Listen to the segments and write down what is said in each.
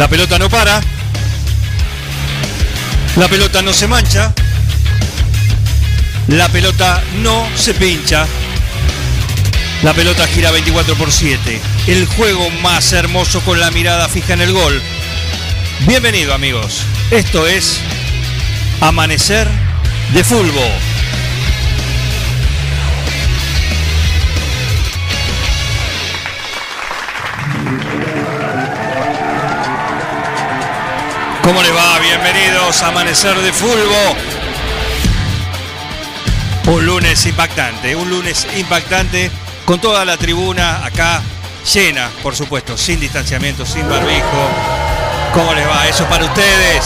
La pelota no para. La pelota no se mancha. La pelota no se pincha. La pelota gira 24 por 7. El juego más hermoso con la mirada fija en el gol. Bienvenido amigos. Esto es Amanecer de Fútbol. ¿Cómo le va? Bienvenidos a Amanecer de Fulbo. Un lunes impactante, un lunes impactante con toda la tribuna acá llena, por supuesto, sin distanciamiento, sin barbijo. ¿Cómo les va? Eso para ustedes.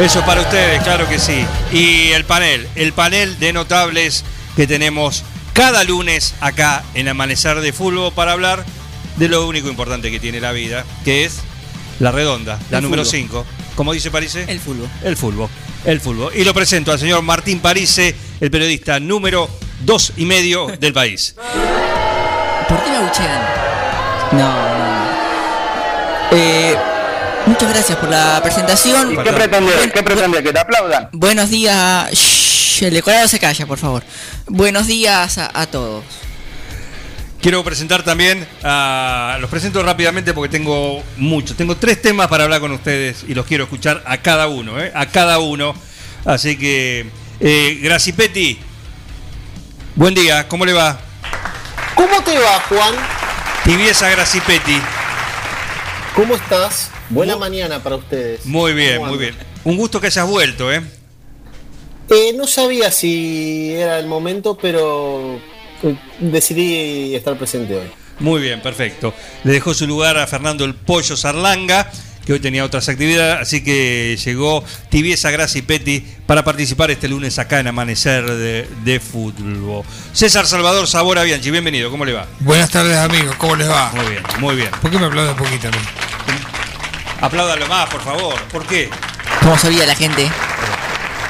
Eso para ustedes, claro que sí. Y el panel, el panel de notables que tenemos cada lunes acá en Amanecer de Fulbo para hablar de lo único importante que tiene la vida, que es la redonda, la El número fútbol. 5. ¿Cómo dice Parise? El fútbol. El fútbol. El fútbol. Y lo presento al señor Martín Parise, el periodista número dos y medio del país. ¿Por qué me abuchean? No, no, no. Eh, muchas gracias por la presentación. ¿Y qué pretende? Buen- ¿Qué pretende? ¿Que te aplaudan? Buenos días. Shh, el decorado se calla, por favor. Buenos días a, a todos. Quiero presentar también a. Los presento rápidamente porque tengo muchos. Tengo tres temas para hablar con ustedes y los quiero escuchar a cada uno, ¿eh? A cada uno. Así que. Eh, Gracipetti. Buen día, ¿cómo le va? ¿Cómo te va, Juan? Tibieza Gracipetti. ¿Cómo estás? Buena mañana para ustedes. Muy bien, ¿Cómo muy bien. Un gusto que hayas vuelto, ¿eh? Eh, no sabía si era el momento, pero decidí estar presente hoy. Muy bien, perfecto. Le dejó su lugar a Fernando el Pollo Sarlanga, que hoy tenía otras actividades, así que llegó Tibieza Graci Petti para participar este lunes acá en Amanecer de, de Fútbol. César Salvador Sabora Bianchi, bienvenido, ¿cómo le va? Buenas tardes amigos, ¿cómo les va? Muy bien, muy bien. ¿Por qué me aplauden un poquito a mí? Apláudalo más, por favor. ¿Por qué? ¿Cómo se olvida la gente?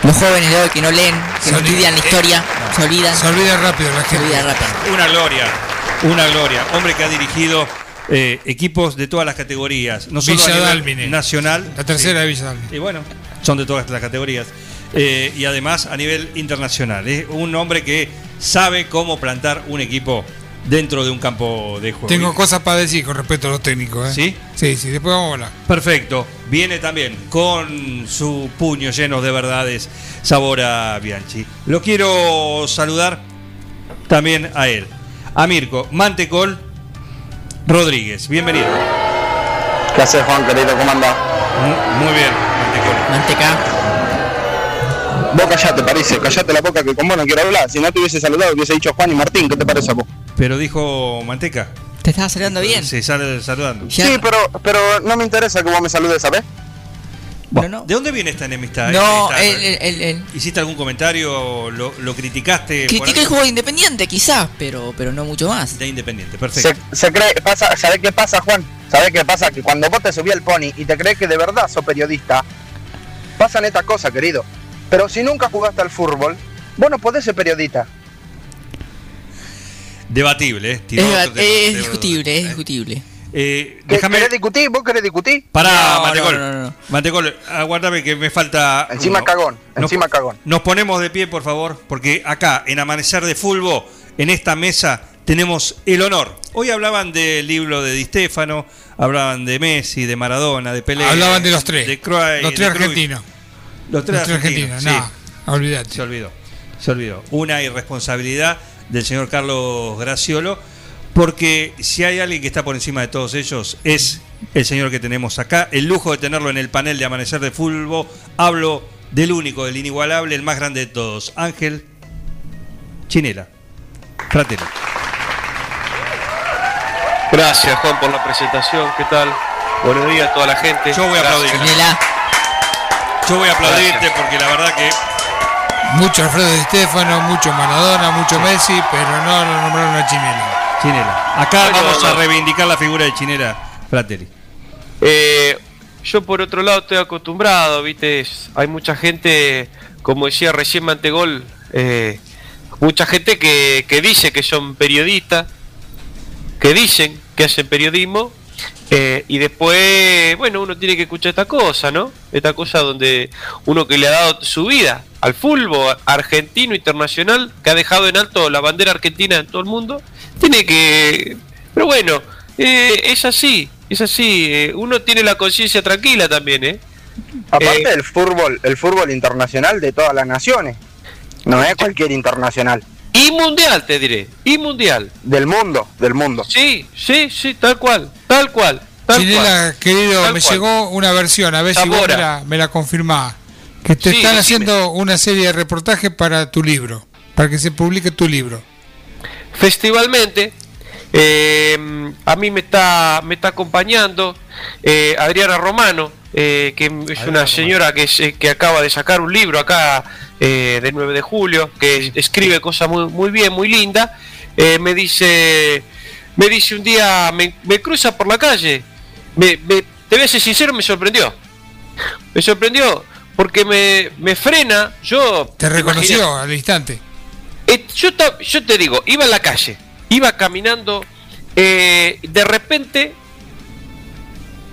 Los jóvenes de hoy que no leen, que Se no olvida. estudian la historia, se olvidan. Se olvida rápido la Se olvida rápido. Una gloria, una gloria. Hombre que ha dirigido eh, equipos de todas las categorías, no solo Villa a nivel Dálmine. nacional. La tercera sí. de Villa. Y bueno, son de todas las categorías. Eh, y además a nivel internacional. Es un hombre que sabe cómo plantar un equipo dentro de un campo de juego. Tengo cosas para decir con respecto a los técnicos, ¿eh? ¿Sí? Sí, sí, después vamos a hablar. Perfecto. Viene también con su puño lleno de verdades Sabora Bianchi. Lo quiero saludar también a él. A Mirko Mantecol Rodríguez. Bienvenido. ¿Qué haces, Juan, querido? ¿Cómo andás? Mu- Muy bien, Mantecol. Manteca. Vos callate, parece. Callate la boca que con vos no quiero hablar. Si no te hubiese saludado, hubiese dicho Juan y Martín. ¿Qué te parece a vos? Pero dijo Manteca. ¿Te estaba saludando bien? Se sale saludando. Ya- Sí, pero, pero no me interesa que vos me saludes, ¿sabes? Bueno, no. ¿De dónde viene esta enemistad? No, Esta- él, él, él- él. ¿Hiciste algún comentario? ¿Lo, lo criticaste? Critica el juego de Independiente, quizás, pero, pero no mucho más. De Independiente, perfecto. se cree, pasa, ¿sabés qué pasa, Juan? ¿Sabés qué pasa? Que cuando vos te subí al pony y te crees que de verdad sos periodista, pasan estas cosas, querido. Pero si nunca jugaste al fútbol, vos no podés ser periodista. Debatible, ¿eh? Es, deba- discutible, es ¿eh? discutible. Eh, ¿Qué- déjame. ¿Querés discutir? ¿Vos querés discutir? Pará, No, Mantecol. no, no, no. Mantecol, aguárdame que me falta. Encima uno. cagón, Nos- encima cagón. Nos ponemos de pie, por favor, porque acá, en Amanecer de Fulbo, en esta mesa, tenemos el honor. Hoy hablaban del libro de Di Stefano, hablaban de Messi, de Maradona, de Pelé. Hablaban de los tres. De Cruyff, los de tres argentinos. Los tres Los tres argentinos. argentinos, sí. no, olvídate. Se olvidó, se olvidó. Una irresponsabilidad del señor Carlos Graciolo, porque si hay alguien que está por encima de todos ellos, es el señor que tenemos acá. El lujo de tenerlo en el panel de Amanecer de Fulbo. Hablo del único, del inigualable, el más grande de todos, Ángel Chinela. Gracias Juan por la presentación, ¿qué tal? Buenos días a toda la gente. Yo voy a Gracias. aplaudir. Chinela. Yo voy a aplaudirte Gracias. porque la verdad que Mucho Alfredo Di Stefano, mucho Maradona, mucho Messi, pero no lo nombraron a Chinela. Chinela. Acá Bueno, vamos a reivindicar la figura de Chinela Fratelli. Eh, yo por otro lado estoy acostumbrado, viste, hay mucha gente, como decía recién Mantegol, eh, mucha gente que, que dice que son periodistas, que dicen que hacen periodismo Eh, y después, bueno, uno tiene que escuchar esta cosa, ¿no? Esta cosa donde uno que le ha dado su vida al fútbol argentino internacional, que ha dejado en alto la bandera argentina en todo el mundo, tiene que... Pero bueno, eh, es así, es así. eh, uno tiene la conciencia tranquila también, ¿eh? Aparte Eh, del fútbol, el fútbol internacional de todas las naciones. No es cualquier internacional. Y mundial, te diré, y mundial. Del mundo, del mundo. Sí, sí, sí, tal cual, tal cual. Tal Chinela, cual. querido, Tal me cual. llegó una versión, a ver si vos me la, me la confirmás. Que te Sí, están decime. haciendo una serie de reportajes para tu libro, para que se publique tu libro. Festivalmente, eh, a mí me está, me está acompañando eh, Adriana Romano, eh, que es una señora que, eh, que acaba de sacar un libro acá eh, del 9 de julio, que escribe cosas muy, muy bien, muy linda. Eh, me dice, me dice un día, me, me cruza por la calle, me, me- te voy a ser sincero, me sorprendió. Me sorprendió porque me, me frena, yo... Te reconoció al instante. eh, yo, yo te digo, iba en la calle, iba caminando, eh, de repente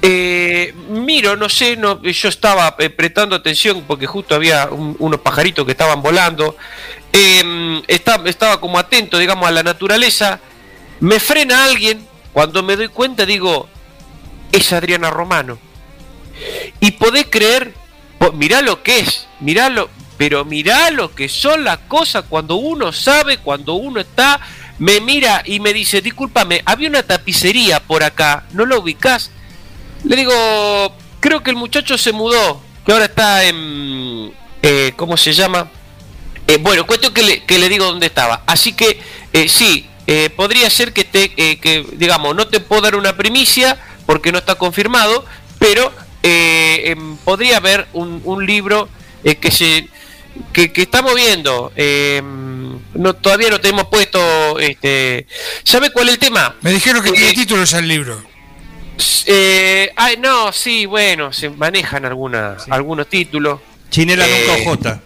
eh, miro, no sé, no, yo estaba eh, prestando atención porque justo había un- unos pajaritos que estaban volando, esta- estaba como atento, digamos, a la naturaleza, me frena alguien, cuando me doy cuenta digo, es Adriana Romano. Y podés creer, po- mirá lo que es, mirá lo, pero mirá lo que son las cosas cuando uno sabe, cuando uno está, me mira y me dice, discúlpame, había una tapicería por acá, ¿no lo ubicás? Le digo, creo que el muchacho se mudó, que ahora está en, eh, ¿cómo se llama? Eh, bueno, cuestión que le, que le digo dónde estaba. Así que eh, sí, eh, podría ser que te, eh, que digamos, no te puedo dar una primicia porque no está confirmado, pero eh, em, podría haber un, un libro eh, que se que, que estamos viendo. em, no, todavía no tenemos puesto. Este, ¿Sabe cuál es el tema? Me dijeron que Eh, tiene títulos al libro. Eh, ay, no, sí, bueno, se manejan alguna, algunos títulos. Chinela Eh, nunca ojota.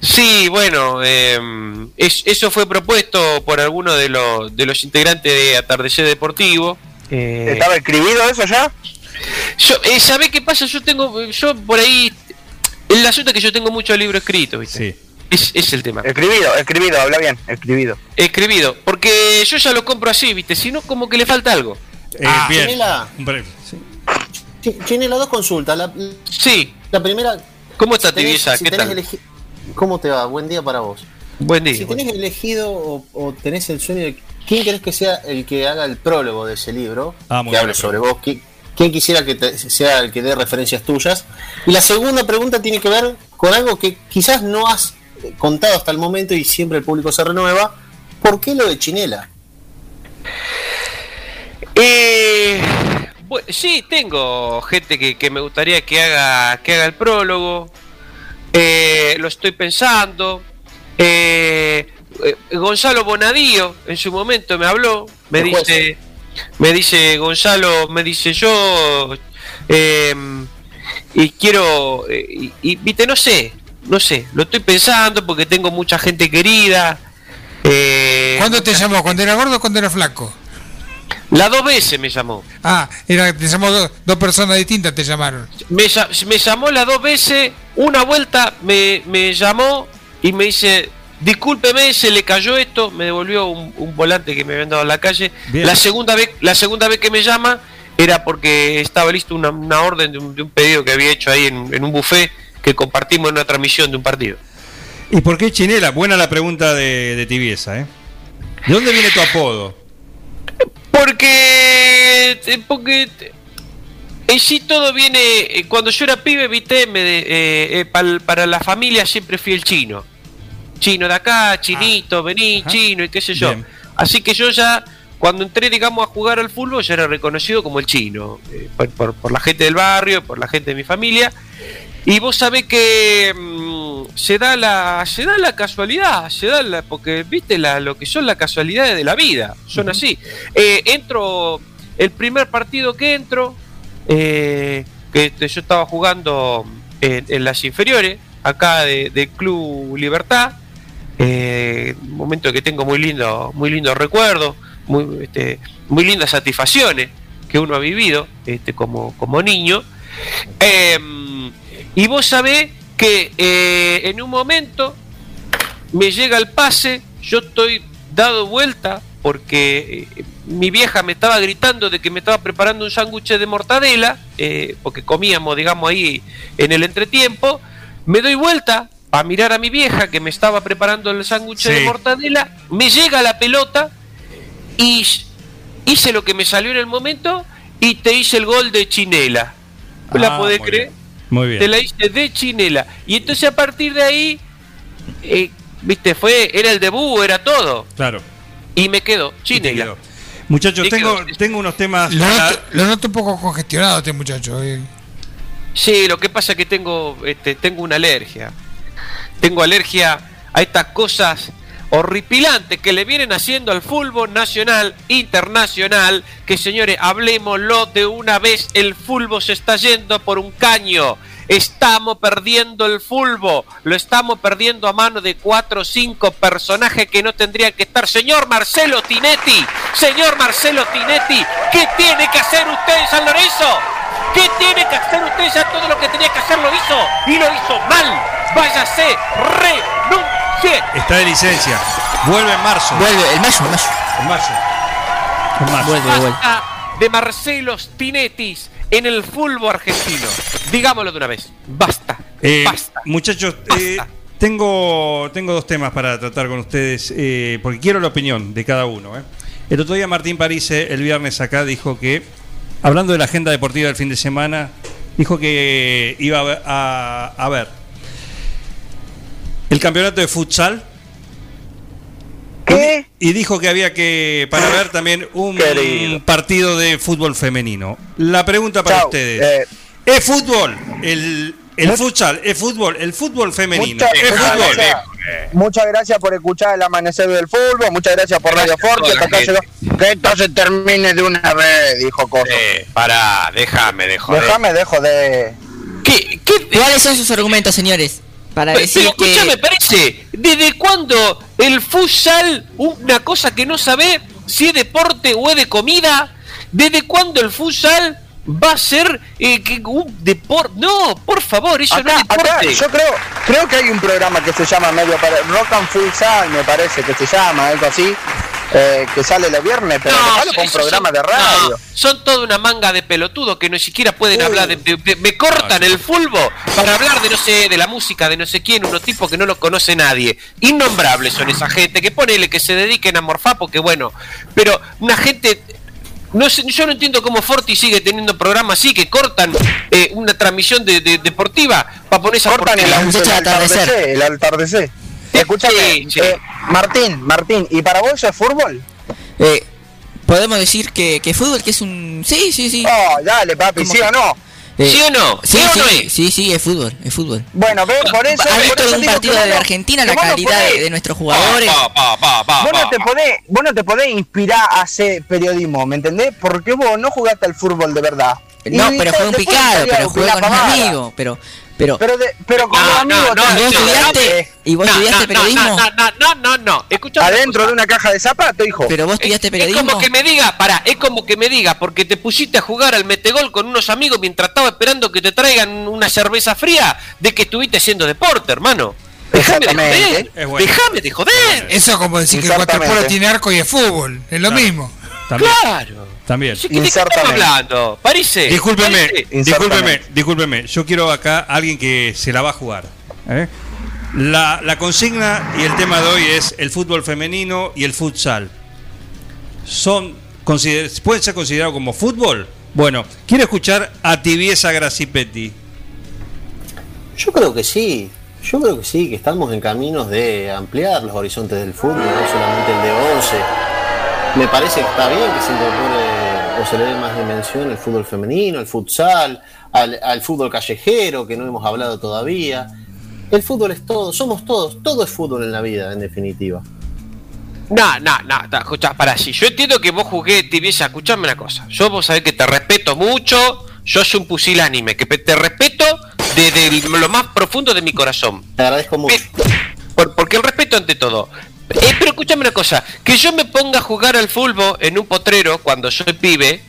Sí, bueno, eh, es- eso fue propuesto por alguno de los, de los integrantes de Atardecer Deportivo. Eh, ¿Estaba escribido eso ya? yo, eh, ¿Sabe qué pasa? Yo tengo, yo por ahí, el asunto es que yo tengo muchos libros escritos, ¿viste? Sí. Es, es el tema. Escribido, escribido, habla bien, escribido. Escribido, porque yo ya lo compro así, ¿viste? Si no, como que le falta algo. Eh, Ah, bien. Chinela. Sí. Chi- Chinela, dos consultas. La, Sí, la primera. ¿cómo está si tenés- Tibiesa? si ¿Qué tenés tal? elegi- ¿Cómo te va? Buen día para vos. Buen día. Si tenés elegido o, o tenés el sueño de quién querés que sea el que haga el prólogo de ese libro, Ah, que hable sobre vos, ¿Qui- quién quisiera que te- sea el que dé referencias tuyas. Y la segunda pregunta tiene que ver con algo que quizás no has eh, contado hasta el momento y siempre el público se renueva. ¿Por qué lo de Chinela? Eh, bu- sí, tengo gente que, que me gustaría que haga, que haga el prólogo. Eh, lo estoy pensando. Eh, eh, Gonzalo Bonadío en su momento me habló. Me dice, me dice Gonzalo, me dice yo eh, y quiero eh, y, y, viste no sé, no sé, lo estoy pensando porque tengo mucha gente querida. Eh, ¿Cuándo te llamó? ¿Cuando era gordo o cuando era flaco? Las dos veces me llamó. Ah, era, te llamó do- dos personas distintas, te llamaron. me, me llamó las dos veces, una vuelta me, me llamó y me dice, discúlpeme, se le cayó esto, me devolvió un, un volante que me habían dado en la calle. Bien. La segunda vez, la segunda vez que me llama era porque estaba listo una, una orden de un, de un pedido que había hecho ahí en, en un buffet que compartimos en una transmisión de un partido. ¿Y por qué Chinela? Buena la pregunta de, de Tibiesa, ¿eh? ¿De dónde viene tu apodo? Porque, eh, porque eh, en sí todo viene, eh, cuando yo era pibe, viste, me de- eh, eh, para la familia siempre fui el chino. Chino de acá, chinito, vení, Ajá. chino y qué sé yo. Bien. Así que yo ya, cuando entré, digamos, a jugar al fútbol, ya era reconocido como el chino, eh, por, por- por la gente del barrio, por la gente de mi familia. Y vos sabés que mm, se da la se da la casualidad, se da la, porque viste la, lo que son las casualidades de la vida, son así. Eh, entro el primer partido que entro, eh, que este, yo estaba jugando en, en las inferiores, acá de- del Club Libertad, eh, un momento que tengo muy lindo, muy lindo recuerdo, muy, este, muy lindas satisfacciones que uno ha vivido este, como, como niño. Em, y vos sabés que eh, en un momento me llega el pase, yo estoy dado vuelta porque eh, mi vieja me estaba gritando de que me estaba preparando un sándwich de mortadela, eh, porque comíamos, digamos, ahí en el entretiempo. Me doy vuelta a mirar a mi vieja que me estaba preparando el sándwich Sí. de mortadela, me llega la pelota y hice lo que me salió en el momento y te hice el gol de Chinela. ¿La Ah, podés creer? bien. Muy bien. Te la hice de Chinela. Y entonces a partir de ahí, eh, viste, fue, era el debut, era todo. Claro. Y me quedo, Chinela. quedó. Muchachos, tengo, quedó. tengo unos temas. Lo para- noto, lo noto un poco congestionado este muchacho. eh. Sí, lo que pasa es que tengo, este, tengo una alergia. Tengo alergia a estas cosas horripilantes que le vienen haciendo al fútbol nacional, internacional, que señores, hablemoslo de una vez, el fútbol se está yendo por un caño. Estamos perdiendo el fútbol, lo estamos perdiendo a mano de cuatro o cinco personajes que no tendrían que estar. Señor Marcelo Tinetti, señor Marcelo Tinetti, ¿qué tiene que hacer usted en San Lorenzo? ¿Qué tiene que hacer usted? Ya todo lo que tenía que hacer lo hizo y lo hizo mal. Váyase, Está de licencia. Vuelve en marzo. Vuelve, el mayo, el mayo. En marzo. En marzo. Vuelve, vuelve. De Marcelo Tinettis en el fútbol argentino. Digámoslo de una vez. Basta. Eh, Basta. Muchachos, eh, tengo, tengo dos temas para tratar con ustedes, eh, porque quiero la opinión de cada uno. eh. El otro día Martín París, el viernes acá, dijo que, hablando de la agenda deportiva del fin de semana, dijo que iba a ver, a, a ver el campeonato de futsal ¿Qué? y dijo que había que, para ver también un Querido. partido de fútbol femenino. La pregunta para Chau, ustedes. eh, ¿Es fútbol el, el Mu- futsal? ¿Es fútbol? ¿El fútbol femenino? Muchas, ¿Es muchas fútbol? gracias, muchas gracias por escuchar el amanecer del fútbol, muchas gracias por Radio Forte. Que esto se termine de una vez, dijo Coso. Eh, pará, déjame de joder. Déjame de joder. ¿Qué, qué, ¿Cuáles son sus argumentos, señores? Para Pero decir escúchame, que. parece, ¿desde cuándo el futsal, una cosa que no sabe si es deporte o es de comida? ¿Desde cuándo el futsal va a ser eh, que un deporte? No, por favor, eso no es deporte. acá, yo creo, creo que hay un programa que se llama medio para Rock and Futsal, me parece que se llama, algo así, eh, que sale los viernes, pero dejalo con programa son- de radio. no, son toda una manga de pelotudos que no siquiera pueden hablar de, de- de- me cortan el fulbo para hablar de no sé, de la música, de no sé quién, unos tipos que no los conoce nadie. Innombrables son esa gente, que ponele que se dediquen a morfar, porque bueno, pero una gente. No sé, yo no entiendo cómo Forti sigue teniendo programas así que cortan eh, una transmisión de, de- deportiva para poner esa Cortan el, porquería. atardecer, el atardecer. Escúchame, Sí, sí. eh, Martín, Martín, ¿y para vos eso es fútbol? eh, podemos decir que, que fútbol, que es un. Sí, sí, sí. Oh, dale, papi, ¿Cómo ¿sí que- o no? Eh, ¿Sí o no? Sí, ¿Sí o no sí, es? sí, sí, es fútbol, es fútbol. Bueno, ve, por eso. ¿Has por visto un partido de no- Argentina la no calidad de, podés- de nuestros jugadores? Pa, pa, pa, pa, Vos no, te podés, vos no te podés inspirar a hacer periodismo, ¿me entendés? Porque vos no jugaste al fútbol de verdad. No, Y pero jugué un picado, pero jugué con un amigo, pero, pero, Pero, de, pero con No, los no, amigos no, te- ¿y vos no, estudiaste, y vos No, estudiaste no, periodismo? No, no, no, no, no. Escuchame una adentro cosa. de una caja de zapatos, hijo. Pero vos estudiaste Es periodismo. como que me diga, pará, es como que me diga, porque te pusiste a jugar al metegol con unos amigos mientras estaba esperando que te traigan una cerveza fría, de que estuviste haciendo deporte, hermano. Déjame de joder. Es bueno. Déjame de joder. Eso es como decir que el waterpolo tiene arco y es fútbol. Es lo mismo. También. Claro. También. ¿De qué estamos hablando? Parece. Discúlpeme, parece. discúlpeme, discúlpeme. Yo quiero acá a alguien que se la va a jugar. ¿eh? La, la consigna y el tema de hoy es el fútbol femenino y el futsal. Son consider- ¿Pueden ser considerados como fútbol? Bueno, quiero escuchar a Tibiesa Gracipetti. Yo creo que sí, yo creo que sí, que estamos en caminos de ampliar los horizontes del fútbol, no solamente el de 11. Me parece que está bien que se incorpore o se le dé más dimensión al fútbol femenino, al futsal, al, al fútbol callejero, que no hemos hablado todavía. El fútbol es todo, somos todos, todo es fútbol en la vida, en definitiva. No, no, no, no, escuchá, para si yo entiendo que vos jugué tibieza, escuchame una cosa. Yo vos sabés que te respeto mucho, yo soy un pusilánime, que te respeto desde el- lo más profundo de mi corazón. Te agradezco mucho. Por- porque el respeto ante todo. Eh, pero escúchame una cosa, que yo me ponga a jugar al fútbol en un potrero cuando soy pibe.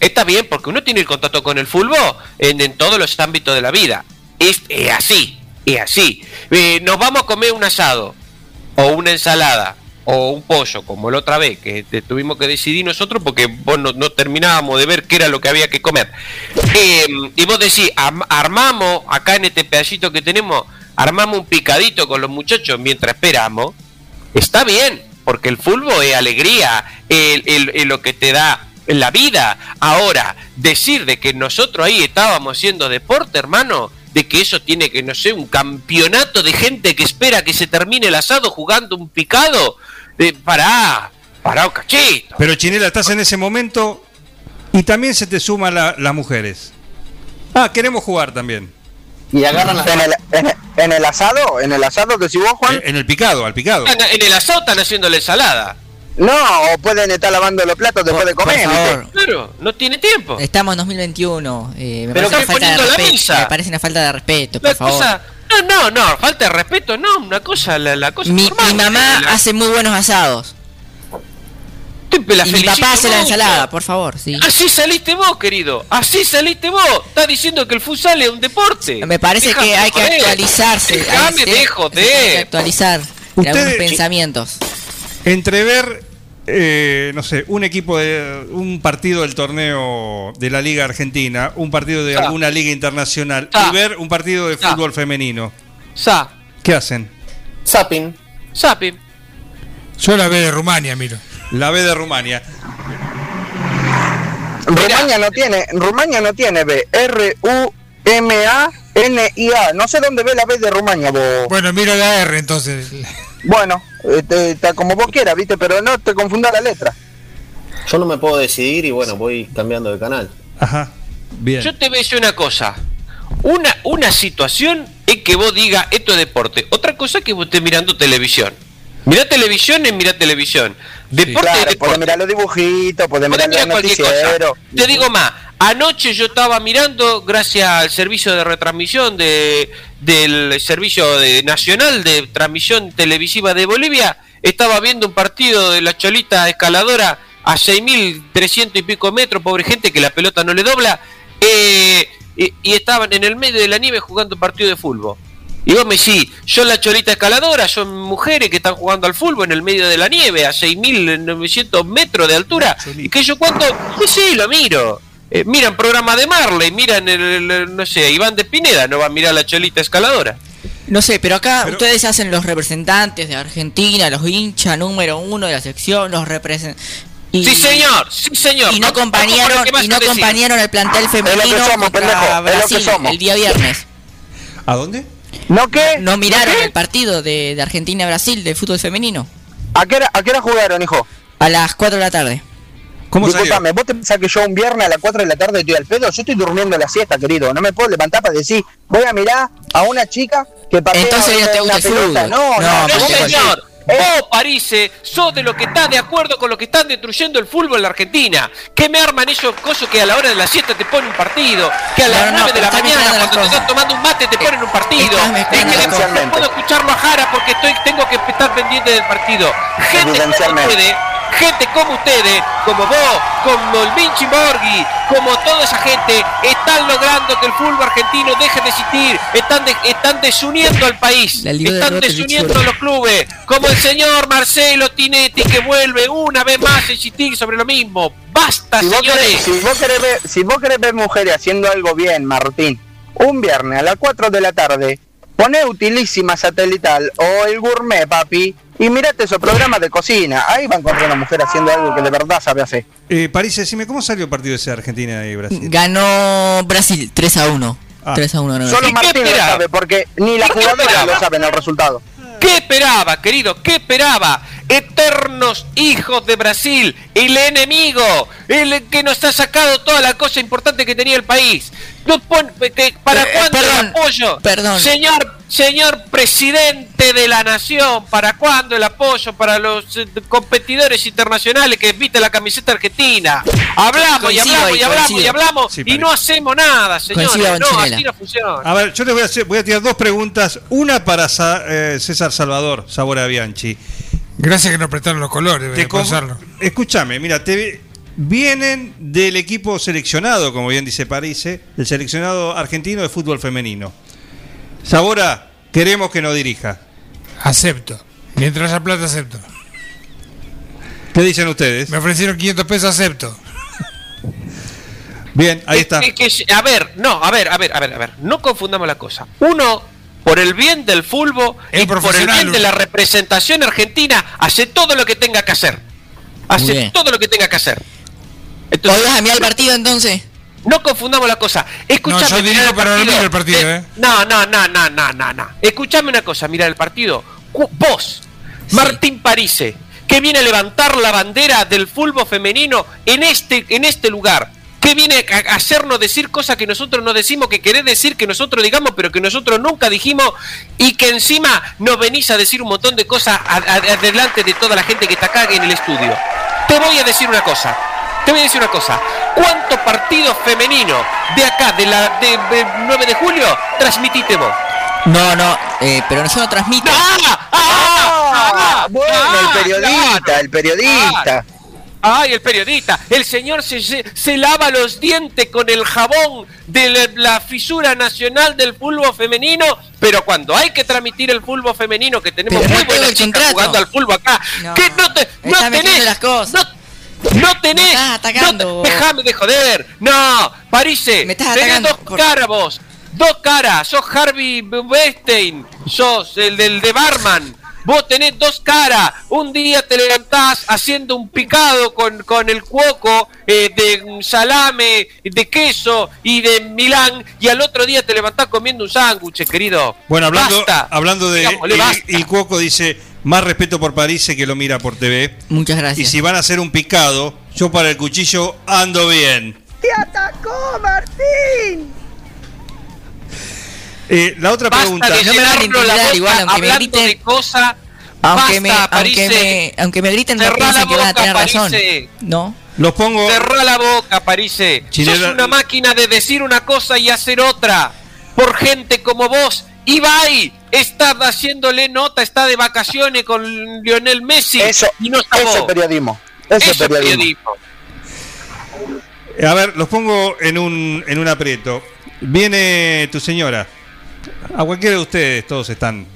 Está bien, porque uno tiene el contacto con el fútbol en, en todos los ámbitos de la vida. Es, es así, es así. Eh, nos vamos a comer un asado, o una ensalada, o un pollo, como la otra vez, que te- tuvimos que decidir nosotros porque vos no, no terminábamos de ver qué era lo que había que comer. Eh, y vos decís, am- armamos acá en este pedacito que tenemos, armamos un picadito con los muchachos mientras esperamos. Está bien, porque el fútbol es alegría, el, lo que te da la vida. Ahora, decir de que nosotros ahí estábamos haciendo deporte, hermano, de que eso tiene que, no sé, un campeonato de gente que espera que se termine el asado jugando un picado, eh, pará, pará cachito. Pero Chinela, estás en ese momento y también se te suman la- las mujeres. Ah, queremos jugar también. Y agarran las En el, en, el- en el asado, en el asado que si vos, Juan, En, en el picado, al picado. En, en el asado están haciendo la ensalada. no, o pueden estar lavando los platos después de comer. favor. Claro, no tiene tiempo. Estamos en 2021. eh, me, Pero parece una están falta de poniendo la respeto, mesa. me parece una falta de respeto, por La favor. cosa, no, no, no, falta de respeto, no, una cosa, la, la cosa Mi, normal. mi mamá La- hace muy buenos asados. Te- la y mi felicito papá hace la ensalada, por favor, sí. Así saliste vos, querido. Así saliste vos. Estás diciendo que el futsal es un deporte. Me parece Déjame que hay que actualizarse. Déjame hay, de Hay que actualizar Ustedes- algunos pensamientos. Entrever, eh, no sé, un equipo de un partido del torneo de la Liga Argentina, un partido de alguna liga internacional y ver un partido de fútbol femenino. Sa, ¿Qué hacen? zapping. sapi. Yo la ve de Rumania, miro. La B de Rumania. Rumania no tiene, Rumania no tiene B, R U M A N I A. No sé dónde ve la B de Rumania vos. Bueno, miro la R entonces. Bueno, este, está como vos quieras, ¿viste? Pero no te confunda la letra. Yo no me puedo decidir y bueno, voy cambiando de canal. Ajá. Bien. Yo te voy a decir una cosa. Una, una situación es que vos digas esto es deporte. Otra cosa es que vos estés mirando televisión. Mirá televisión es mirar televisión. Deporte Claro, deporte. podés mirar los dibujitos, podés Podés mirar los noticieros. Te digo más, anoche yo estaba mirando, gracias al servicio de retransmisión de, del servicio de- nacional de transmisión televisiva de Bolivia, estaba viendo un partido de la Cholita Escaladora a 6.300 y pico metros, pobre gente que la pelota no le dobla, eh, y, y estaban en el medio de la nieve jugando un partido de fútbol. Y vos me decís, yo la cholita escaladora, son mujeres que están jugando al fútbol en el medio de la nieve, a 6.900 metros de altura. Y que yo cuando, sí, sí, lo miro. Eh, miran programa de Marley, miran, el, el- no sé, Iván de Pineda, no va a mirar la cholita escaladora. No sé, pero acá Pero- ustedes hacen los representantes de Argentina, los hinchas número uno de la sección, los representan. Sí, señor, sí, señor. Y no acompañaron, y no acompañaron el plantel femenino somos, contra pendejo, es lo que Brasil somos. el día viernes. ¿A dónde? ¿No qué? No miraron qué? el partido de, de Argentina-Brasil de fútbol femenino. ¿A qué, hora, ¿A qué hora jugaron, hijo? A las 4 de la tarde. ¿Cómo salió? Disculpame, ¿vos te pensás que yo un viernes a las 4 de la tarde estoy al pedo? Yo estoy durmiendo la siesta, querido. No me puedo levantar para decir, voy a mirar a una chica que patea Entonces una- no te gusta una el pelota. fútbol. No, no, No, No, señor. Eh, Vos, París, sos de lo que estás de acuerdo con lo que están destruyendo el fútbol en la Argentina. ¿Qué me arman esos cosas que a la hora de la siesta te ponen un partido? Que a las No, no, 9 de la mañana, cuando te estás tomando un mate, te ponen un partido. Es que después no puedo escucharlo a Jara porque estoy, tengo que estar pendiente del partido. Gente Evidencialmente. ustedes, gente como ustedes, como vos, como el Vinci Borghi, como toda esa gente, están logrando que el fútbol argentino deje de existir. Están, de- están desuniendo al país. De Están desuniendo a los clubes, como el señor Marcelo Tinetti que vuelve una vez más a insistir sobre lo mismo. ¡Basta, Si vos, querés, señores! si, vos querés ver, si vos querés ver mujeres haciendo algo bien, Martín, un viernes a las 4 de la tarde, poné Utilísima Satelital o el Gourmet, papi, y mirate esos programas de cocina. Ahí va a encontrar una mujer haciendo algo que de verdad sabe hacer. Eh, París, decime, ¿cómo salió el partido ese de Argentina y Brasil? Ganó Brasil 3 a 1. Ah. 3 a 1 ganó Solo. Martín lo sabe, porque ni la ¿Y qué jugadora lo saben el resultado. ¿Qué esperaba, querido? ¿Qué esperaba? Eternos hijos de Brasil, el enemigo, el que nos ha sacado toda la cosa importante que tenía el país. No pon- que- ¿Para Eh, cuándo perdón, el apoyo? perdón. Señor, señor presidente de la nación, ¿para cuándo el apoyo para los eh, competidores internacionales que viste la camiseta argentina? Hablamos y hablamos y hablamos y hablamos Sí, y no hacemos nada, señores. Coincido No, Chinela. así no funciona. A ver, yo les voy a, hacer, voy a tirar dos preguntas. Una para Sa- eh, César Salvador, Sabora Bianchi. Gracias que nos prestaron los colores. Escúchame, mira, te, vienen del equipo seleccionado, como bien dice Parise, del seleccionado argentino de fútbol femenino. Sabora, queremos que nos dirija. Acepto. Mientras haya plata, acepto. ¿Qué dicen ustedes? Me ofrecieron 500 pesos, acepto. Bien, ahí está. Que- que- que- a ver, no, a ver, a ver, a ver, a ver. No confundamos la cosa. Uno, por el bien del fútbol y por el bien de la representación argentina, hace todo lo que tenga que hacer. Hace todo lo que tenga que hacer. ¿Hoy Entonces, a mirar el partido entonces? no confundamos la cosa. Escuchame, No, yo dirijo, miro el partido, ¿eh? No, no, no, no, no, no, no. Escuchame una cosa, mira el partido. Vos, Sí. Martín Parise, que viene a levantar la bandera del fútbol femenino en este, en este lugar. Que viene a hacernos decir cosas que nosotros no decimos, que querés decir que nosotros digamos, pero que nosotros nunca dijimos, y que encima nos venís a decir un montón de cosas adelante de toda la gente que está acá en el estudio. Te voy a decir una cosa. Te voy a decir una cosa. ¿Cuántos partidos femeninos de acá, de la de, de 9 de julio, transmitiste vos? No, no, eh, pero yo no transmito. ¡Ah! ¡Ah! ¡Ah! bueno, ¡Ah! el periodista, el periodista. Ay, el periodista. El señor se, se, se lava los dientes con el jabón de la, la fisura nacional del fútbol femenino, pero cuando hay que transmitir el fútbol femenino, que tenemos Pero muy buenas chicas jugando al fútbol acá, No, que no te no tenés las cosas. No, no tenés. Me estás atacando, no te-. Déjame de joder. No, Parise. Me estás tenés atacando, dos por- caras vos. Dos caras. Sos Harvey Weinstein. Sos el del de Barman. Vos tenés dos caras. Un día te levantás haciendo un picado con, con el cuoco eh, de salame, de queso y de Milán. Y al otro día te levantás comiendo un sándwich, querido. Bueno, hablando, Basta. hablando de. El, el Cuoco dice: más respeto por Parise que lo mira por TV. Muchas Y gracias. si van a hacer un picado, yo para el cuchillo ando bien. ¡Te atacó, Martín! Eh, la otra Basta pregunta. de No me la boca igual, aunque me griten. de cosas. Aunque, me, Basta, aunque, Parise. me, aunque me griten, no piensen la que van a boca, tener razón. Parise. No. Los pongo. Cerrá la boca, Parise. Chinela- Sos una máquina de decir una cosa y hacer otra. Por gente como vos. Ibai está haciéndole nota, está de vacaciones con Lionel Messi. Eso, y no está eso periodismo. Eso, Eso es periodismo. periodismo. A ver, los pongo en un, en un aprieto. Viene tu señora. A cualquiera de ustedes, todos están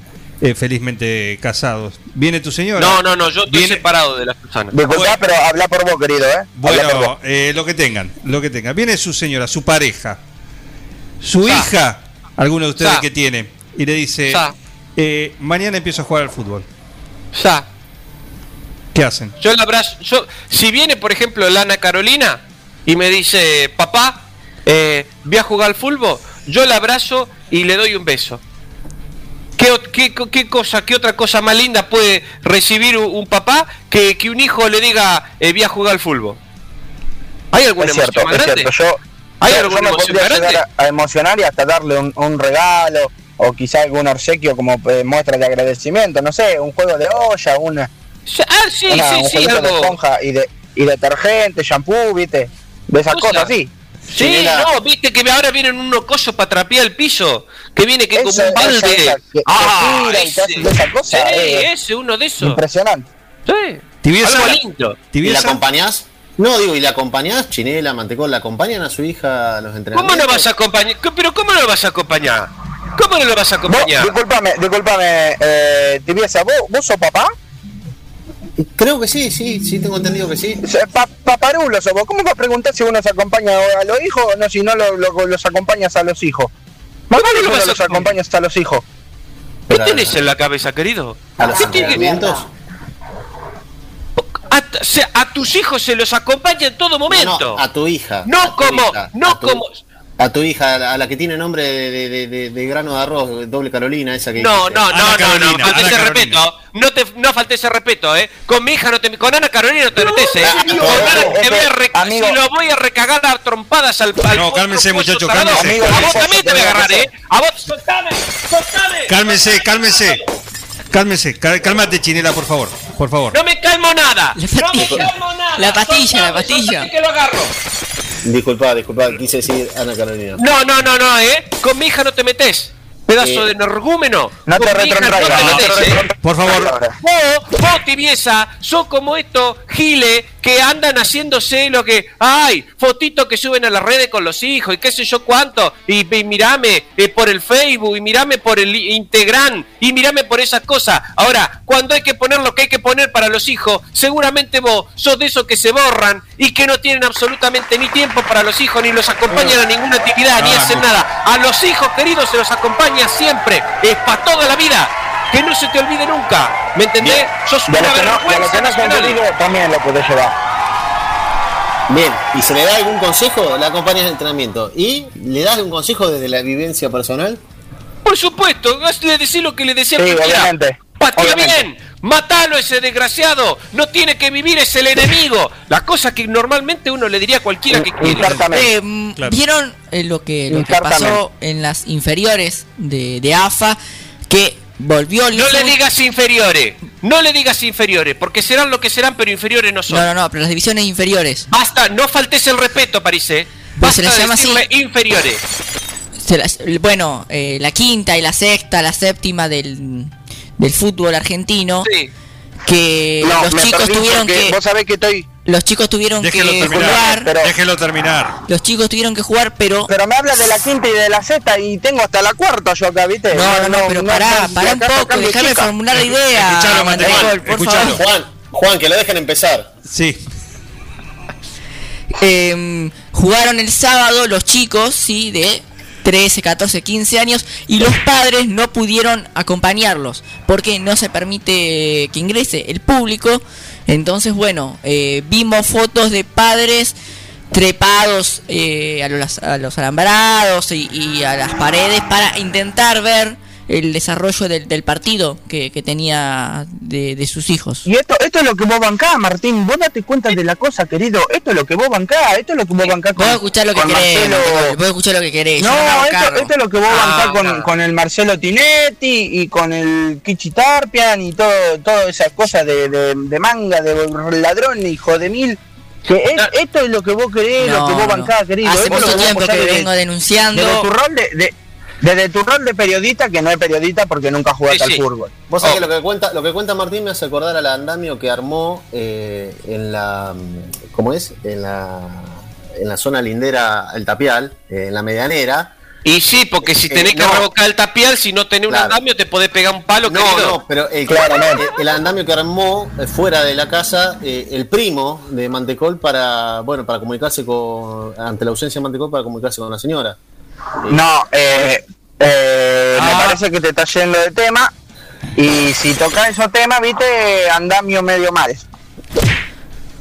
eh, felizmente casados. Viene tu señora. No, no, no, yo estoy Viene- separado de la Susana. Disculpa, Bueno. pero habla por vos, querido, ¿eh? Bueno, vos. eh, lo que tengan, lo que tengan. Viene su señora, su pareja, su Sa. hija, alguno de ustedes Sa. que tiene, y le dice: eh, Mañana empiezo a jugar al fútbol. Ya. ¿Qué hacen? Yo la abrazo. Yo, si viene, por ejemplo, la Ana Carolina y me dice, papá, eh, voy a jugar al fútbol, yo la abrazo y le doy un beso. ¿Qué, qué, qué cosa, qué otra cosa más linda puede recibir un, un papá que, que un hijo le diga, eh, voy a jugar al fútbol? ¿Hay alguna Es cierto, emoción más es grande? cierto. Yo, ¿Hay yo- alguna yo me emoción podría llegar a, a emocionar y hasta darle un, un regalo o quizá algún obsequio como eh, muestra de agradecimiento, no sé, un juego de olla, una, Sí, Ah, sí, una- un sí, sí, jueguito de algo. esponja y, de, y detergente, shampoo, viste, de esas Cosa. cosas así. Sí, Chinela. no, viste que ahora vienen unos cosos para trapear el piso, que viene que es como Esa- un balde. esa- esa que- que ah, y esa cosa, sí, eh. ese, uno de esos. Impresionante. Sí. Tibieza. Algo lindo. ¿Y la acompañás? No, digo, ¿y la acompañás? Chinela, Mantecol, ¿la acompañan a su hija a los entrenamientos? ¿Cómo no vas a acompañar? ¿Cómo- ¿Pero cómo no lo vas a acompañar? ¿Cómo no lo vas a Vos, acompañar? disculpame, disculpame, eh, Tibieza, ¿vos, ¿vos sos papá? Creo que sí, sí, sí, tengo entendido que sí. Pa, paparulo sos vos. ¿Cómo vas a preguntar si uno se acompaña a los hijos o no, si no lo- lo- los acompañas a los hijos? Más ¿Cómo vale lo que a los acompañas a los hijos. ¿Qué Pero- tenés en la cabeza, querido? ¿A los ¿Qué tiene- entrenamientos? A, a tus hijos se los acompaña en todo No, momento. no, a tu hija. No a como- hija, no a como- A tu hija, a la, que tiene nombre de, de- de- de- de grano de arroz, doble Carolina, esa que No, no, no, no, no, Carolina, falta Ana ese Carolina. respeto. No te no falté ese respeto, eh. Con mi hija no te con Ana Carolina no te metes, eh. Con Ana te voy a re- Amigo. si lo voy a recagar a trompadas al, al No, cálmense, muchachos, cálmense. Amigo, A vos también te voy a agarrar, eh. A vos soltame, soltame. Cálmense, cálmense. Cálmense, cá- cálmate, Chinela, por favor. Por favor. No me calmo nada. La No me pastilla. calmo nada. La pastilla, la pastilla. que lo agarro. Disculpa, disculpa, quise decir Ana Carolina. No, no, no, no, eh. Con mi hija no te metes. Pedazo Eh, de energúmeno. No te retrotraigas, no no eh. Por favor. Vos, vos tibieza, sos como estos giles que andan haciéndose lo que, ay, fotitos que suben a las redes con los hijos y qué sé yo cuánto, y, y mirame eh, por el Facebook, y mirame por el Instagram, y mirame por esas cosas. Ahora, cuando hay que poner lo que hay que poner para los hijos, seguramente vos sos de esos que se borran y que no tienen absolutamente ni tiempo para los hijos, ni los acompañan a ninguna actividad, ni hacen nada. A los hijos queridos se los acompaña siempre, es para toda la vida. Que no se te olvide nunca, ¿me entendés? Sos De una lo que no, de lo que no también lo podés llevar. Bien, ¿y se le da algún consejo? La acompañas de entrenamiento. ¿Y le das un consejo desde la vivencia personal? Por supuesto, le decís lo que le decía Sí, Patea bien, matalo a ese desgraciado, no tiene que vivir, es el enemigo. La cosa que normalmente uno le diría a cualquiera que quiere. Exactamente. Eh, mm, Claro. ¿Vieron eh, lo que, lo que pasó en las inferiores de, de AFA? Que volvió No le digas inferiores, no le digas inferiores, porque serán lo que serán, pero inferiores no son. No, no, no, pero las divisiones inferiores. Basta, no faltes el respeto, Parise. Pues se les llama así. inferiores. Se las- bueno, eh, la quinta y la sexta, la séptima del, del fútbol argentino, Sí. que No, los chicos tuvieron que Vos sabés que estoy... los chicos tuvieron Déjelo que terminar. jugar, pero- Déjelo terminar. los chicos tuvieron que jugar, pero Pero me habla de la quinta y de la sexta y tengo hasta la cuarta yo acá, ¿viste? no, no, no, pero pará, no, pará un acá poco, déjame formular la idea. Escuchalo, Mandel, por escuchalo. favor. Juan, Juan, que lo dejen empezar. Sí. Eh, jugaron el sábado los chicos, sí, de 13, 14, 15 años y los padres no pudieron acompañarlos porque no se permite que ingrese el público. Entonces, bueno, eh, vimos fotos de padres trepados eh, a, los, a los alambrados y, y a las paredes para intentar ver el desarrollo del, del partido que, que tenía de, de sus hijos. Y esto, esto es lo que vos bancás, Martín. Vos date cuenta de la cosa, querido. Esto es lo que vos bancás. Esto es lo que vos bancás con, Vos escuchar lo que con querés, Marcelo. Martín, vos escuchar lo que querés. No, esto, esto es lo que vos Ah, bancás con, no. con el Marcelo Tinetti y con el Kichi Tarpian y todo, todas esas cosas de, de, de manga, de ladrón, hijo de mil. Que es- esto es lo que vos querés, lo que vos bancás, querido. Hace Esto mucho tiempo que vengo denunciando. Desde tu rol de, de- desde tu rol de periodista, que no es periodista porque nunca jugaste Sí, sí. al fútbol. Vos sabés Oh. que lo que cuenta, lo que cuenta Martín me hace acordar al andamio que armó eh, en la ¿cómo es? En la en la zona lindera el tapial, eh, en la medianera. Y sí, porque si Eh, tenés que no. revocar el tapial, si no tenés un Claro. andamio, te podés pegar un palo, No, querido. no, pero el, Claramente. el- el andamio que armó eh, fuera de la casa eh, el primo de Mantecol para bueno para comunicarse con ante la ausencia de Mantecol para comunicarse con la señora. No, eh, eh, me Ah. parece que te está yendo de tema. Y si tocas esos temas, viste, andamio medio mal.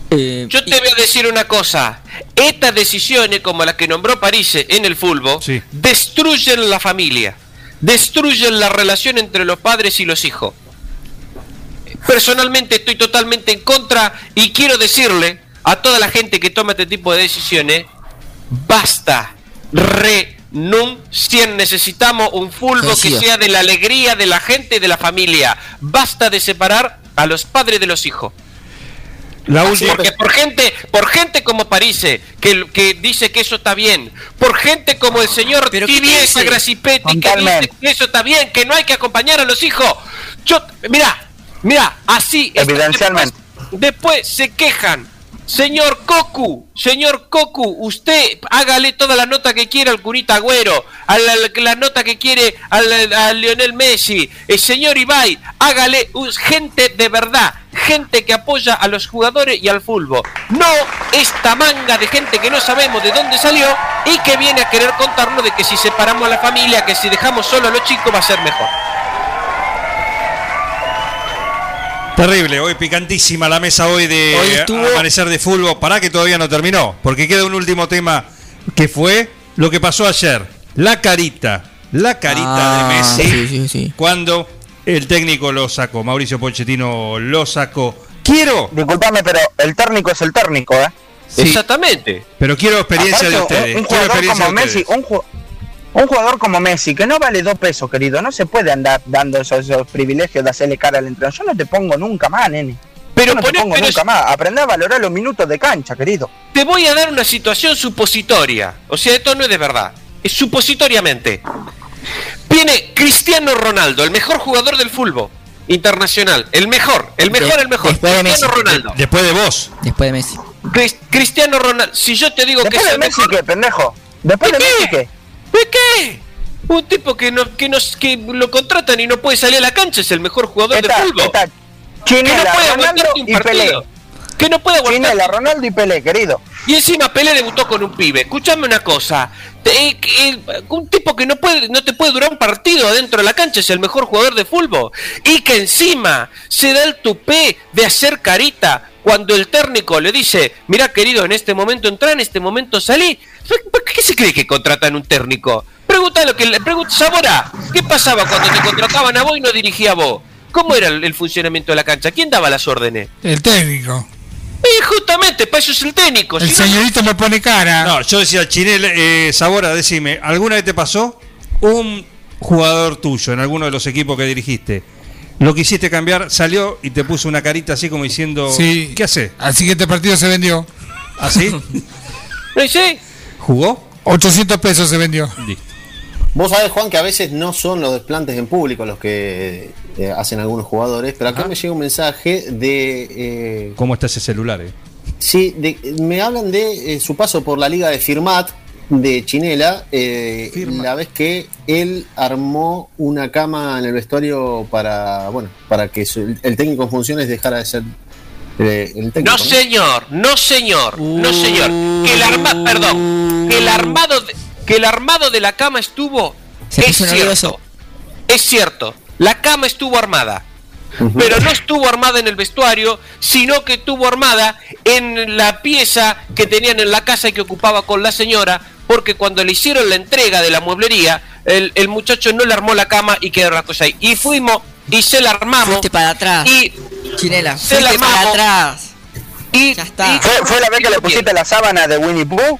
Eh, Yo te voy a decir una cosa. Estas decisiones, como las que nombró París en el fútbol, Sí. destruyen la familia, destruyen la relación entre los padres y los hijos. Personalmente estoy totalmente en contra y quiero decirle a toda la gente que toma este tipo de decisiones, basta, renuncien, necesitamos un fútbol que sea de la alegría de la gente y de la familia. Basta de separar a los padres de los hijos. La última. Porque por gente, por gente como Parise, que, que dice que eso está bien, por gente como el señor ¿Pero qué Tibiesa? Gracipetti, que dice que eso está bien, que no hay que acompañar a los hijos. Yo, mira, mira, así es. Evidencialmente. Después, después se quejan. Señor Cocu, señor Cocu, usted hágale toda la nota que quiera al Curita Agüero, a la, nota que quiere al, Lionel Messi, el señor Ibai, hágale uh, gente de verdad, gente que apoya a los jugadores y al fútbol. No esta manga de gente que no sabemos de dónde salió y que viene a querer contarnos de que si separamos a la familia, que si dejamos solo a los chicos va a ser mejor. Terrible, hoy picantísima la mesa hoy de Hoy estuvo- Amanecer de Fútbol. Pará que todavía no terminó, porque queda un último tema que fue lo que pasó ayer. La carita, la carita Ah, de Messi sí, sí, sí. cuando el técnico lo sacó, Mauricio Pochettino lo sacó. Quiero, Disculpame, pero el técnico es el técnico, ¿eh? sí, Exactamente. pero quiero experiencia Aparte, de un- ustedes. Un, jugador experiencia como Messi, un, un jugador como Messi, que no vale dos pesos, querido, no se puede andar dando esos, esos privilegios de hacerle cara al entrenador. Yo no te pongo nunca más, nene. Pero Yo no te pongo pero nunca más. Aprende a valorar los minutos de cancha, querido. Te voy a dar una situación supositoria. O sea, esto no es de verdad. Es supositoriamente. Viene Cristiano Ronaldo, el mejor jugador del fútbol. internacional. El mejor, el mejor, De- el mejor. después de Cristiano Messi. Ronaldo. Después de vos. Después de Messi. Cris- Cristiano Ronaldo. Si yo te digo que Después es de el Messi, mejor. ¿qué, pendejo? Después de ¿De Messi, qué? ¿Qué? ¿De qué? Un tipo que no, que nos, que lo contratan y no puede salir a la cancha es el mejor jugador de fútbol. que no puede Ronaldo aguantarte un partido. Que no puede aguantar. Chinela, Ronaldo y Pelé, querido. Y encima Pelé debutó con un pibe. Escuchame una cosa. Te- eh, eh, un tipo que no puede, no te puede durar un partido adentro de la cancha es el mejor jugador de fútbol. Y que encima se da el tupé de hacer carita cuando el técnico le dice, mira querido, en este momento entra, en este momento salí. ¿Por qué se cree que contratan un técnico? Pregúntale que le pregunta Sabora, ¿qué pasaba cuando te contrataban a vos y no dirigía a vos? ¿Cómo era el, el funcionamiento de la cancha? ¿Quién daba las órdenes? El técnico. Y justamente, para eso es el técnico. El si no- señorito me pone cara. No, yo decía, Chinel, eh, Sabora, decime, ¿alguna vez te pasó un jugador tuyo en alguno de los equipos que dirigiste? Lo quisiste cambiar, salió y te puso una carita así como diciendo, Sí. ¿qué hace? Al siguiente partido se vendió. ¿Así? ¿No dice? ¿Jugó? 800 pesos se vendió. Listo. Vos sabés, Juan, que a veces no son los desplantes en público los que eh, hacen algunos jugadores, pero acá Ajá. me llega un mensaje de. eh, ¿Cómo está ese celular? eh? sí, de- me hablan de eh, su paso por la liga de Firmat de Chinela, eh, Firmat. la vez que él armó una cama en el vestuario para, bueno, para que su- el técnico en funciones dejara de ser eh, el técnico. No señor, no señor, no señor. Que el arma, perdón, que el armado, de, que el armado de la cama estuvo. Se es cierto, nervioso. es cierto. La cama estuvo armada, pero no estuvo armada en el vestuario, sino que estuvo armada en la pieza que tenían en la casa y que ocupaba con la señora, porque cuando le hicieron la entrega de la mueblería, el, el muchacho no le armó la cama y quedó la cosa ahí. Y fuimos y se la armamos. Fuiste para atrás. Y Chinela, Se la fuiste para armamos. atrás. y, Ya está. y- ¿Fue, fue la vez que le pusiste la sábana de Winnie Pooh?